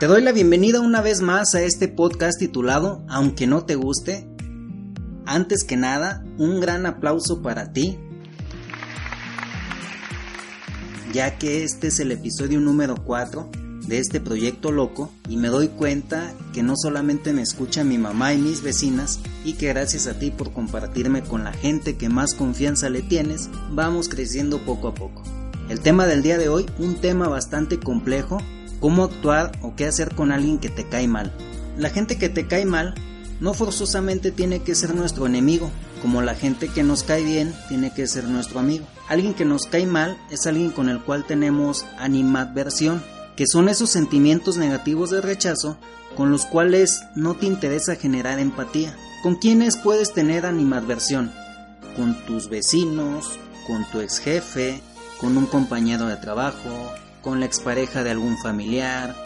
Te doy la bienvenida una vez más a este podcast titulado Aunque no te guste. Antes que nada, un gran aplauso para ti, ya que este es el episodio número 4 de este proyecto loco y me doy cuenta que no solamente me escucha mi mamá y mis vecinas y que gracias a ti por compartirme con la gente que más confianza le tienes, vamos creciendo poco a poco. El tema del día de hoy, un tema bastante complejo cómo actuar o qué hacer con alguien que te cae mal. La gente que te cae mal no forzosamente tiene que ser nuestro enemigo, como la gente que nos cae bien tiene que ser nuestro amigo. Alguien que nos cae mal es alguien con el cual tenemos animadversión, que son esos sentimientos negativos de rechazo con los cuales no te interesa generar empatía. ¿Con quiénes puedes tener animadversión? Con tus vecinos, con tu ex jefe, con un compañero de trabajo, con la expareja de algún familiar,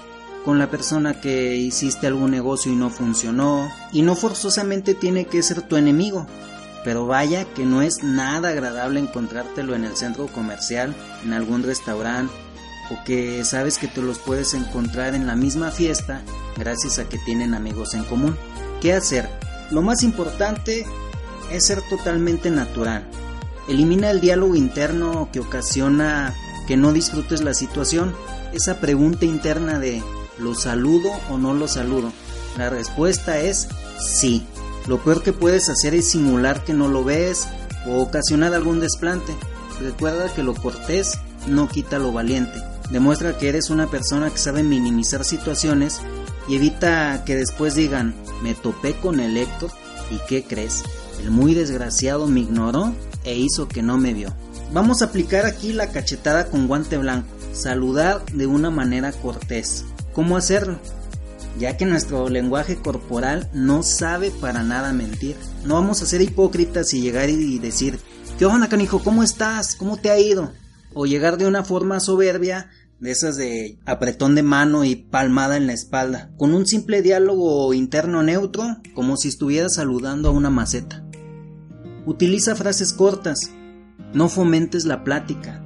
con la persona que hiciste algún negocio y no funcionó, y no forzosamente tiene que ser tu enemigo, pero vaya que no es nada agradable encontrártelo en el centro comercial, en algún restaurante, o que sabes que te los puedes encontrar en la misma fiesta gracias a que tienen amigos en común. ¿Qué hacer? Lo más importante es ser totalmente natural. Elimina el diálogo interno que ocasiona que no disfrutes la situación, esa pregunta interna de ¿lo saludo o no lo saludo? La respuesta es sí. Lo peor que puedes hacer es simular que no lo ves o ocasionar algún desplante. Recuerda que lo cortés no quita lo valiente. Demuestra que eres una persona que sabe minimizar situaciones y evita que después digan, me topé con el Héctor y ¿qué crees? El muy desgraciado me ignoró e hizo que no me vio. Vamos a aplicar aquí la cachetada con guante blanco. Saludar de una manera cortés. ¿Cómo hacerlo? Ya que nuestro lenguaje corporal no sabe para nada mentir. No vamos a ser hipócritas y llegar y decir, ¿qué onda canijo? ¿Cómo estás? ¿Cómo te ha ido? O llegar de una forma soberbia, de esas de apretón de mano y palmada en la espalda, con un simple diálogo interno neutro, como si estuvieras saludando a una maceta. Utiliza frases cortas, no fomentes la plática.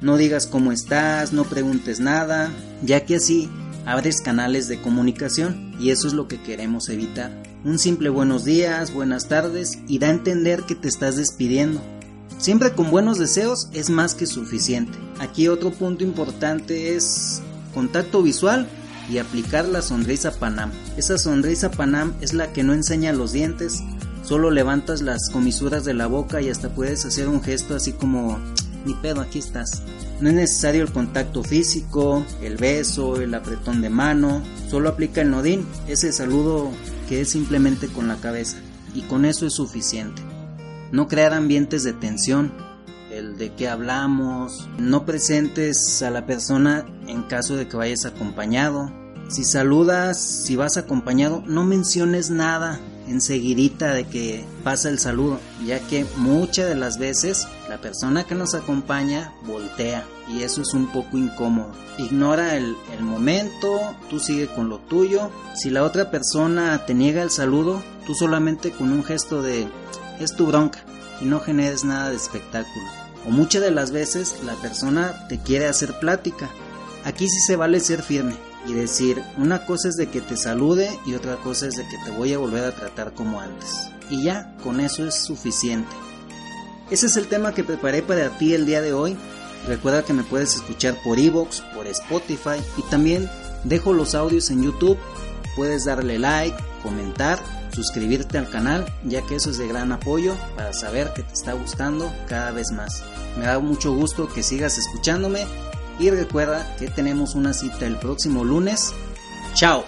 No digas cómo estás, no preguntes nada, ya que así abres canales de comunicación y eso es lo que queremos evitar. Un simple buenos días, buenas tardes y da a entender que te estás despidiendo. Siempre con buenos deseos es más que suficiente. Aquí otro punto importante es contacto visual y aplicar la sonrisa Panam. Esa sonrisa Panam es la que no enseña los dientes, Solo levantas las comisuras de la boca y hasta puedes hacer un gesto así como, ni pedo, aquí estás. No es necesario el contacto físico, el beso, el apretón de mano, solo aplica el nodín, ese saludo que es simplemente con la cabeza. Y con eso es suficiente. No crear ambientes de tensión, el de qué hablamos, no presentes a la persona en caso de que vayas acompañado. Si saludas, si vas acompañado, no menciones nada, enseguidita de que pasa el saludo, ya que muchas de las veces la persona que nos acompaña voltea y eso es un poco incómodo. Ignora el, el momento, tú sigue con lo tuyo. Si la otra persona te niega el saludo, tú solamente con un gesto de es tu bronca y no generes nada de espectáculo. O muchas de las veces la persona te quiere hacer plática. Aquí sí se vale ser firme y decir, una cosa es de que te salude y otra cosa es de que te voy a volver a tratar como antes. Y ya, con eso es suficiente. Ese es el tema que preparé para ti el día de hoy. Recuerda que me puedes escuchar por Evox, por Spotify y también dejo los audios en YouTube. Puedes darle like, comentar, suscribirte al canal, ya que eso es de gran apoyo para saber que te está gustando cada vez más. Me da mucho gusto que sigas escuchándome y recuerda que tenemos una cita el próximo lunes. Chao.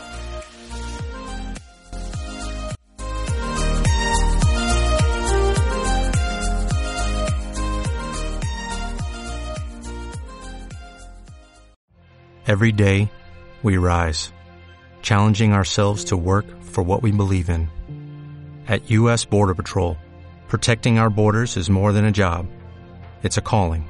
Every day, we rise, challenging ourselves to work for what we believe in. At U.S. Border Patrol, protecting our borders is more than a job, it's a calling.